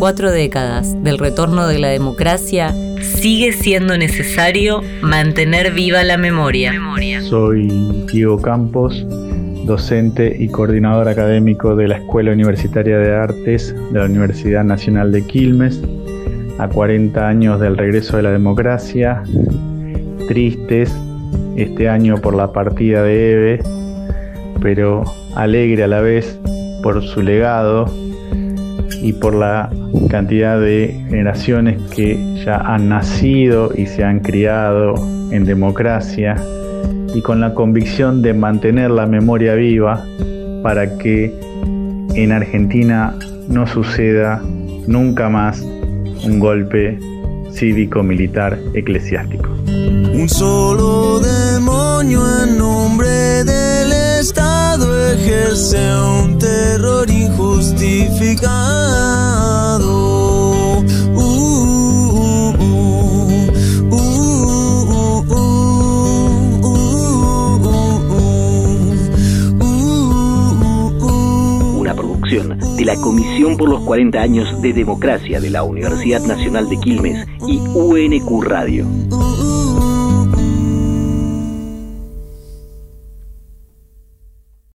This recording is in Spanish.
cuatro décadas del retorno de la democracia, sigue siendo necesario mantener viva la memoria. Soy Diego Campos, docente y coordinador académico de la Escuela Universitaria de Artes de la Universidad Nacional de Quilmes, a 40 años del regreso de la democracia, tristes este año por la partida de Eve, pero alegre a la vez por su legado y por la cantidad de generaciones que ya han nacido y se han criado en democracia y con la convicción de mantener la memoria viva para que en Argentina no suceda nunca más un golpe cívico-militar eclesiástico. Un solo demonio Uh, uh, uh, Una producción de la Comisión por los 40 años de Democracia de la Universidad Nacional de Quilmes y UNQ Radio.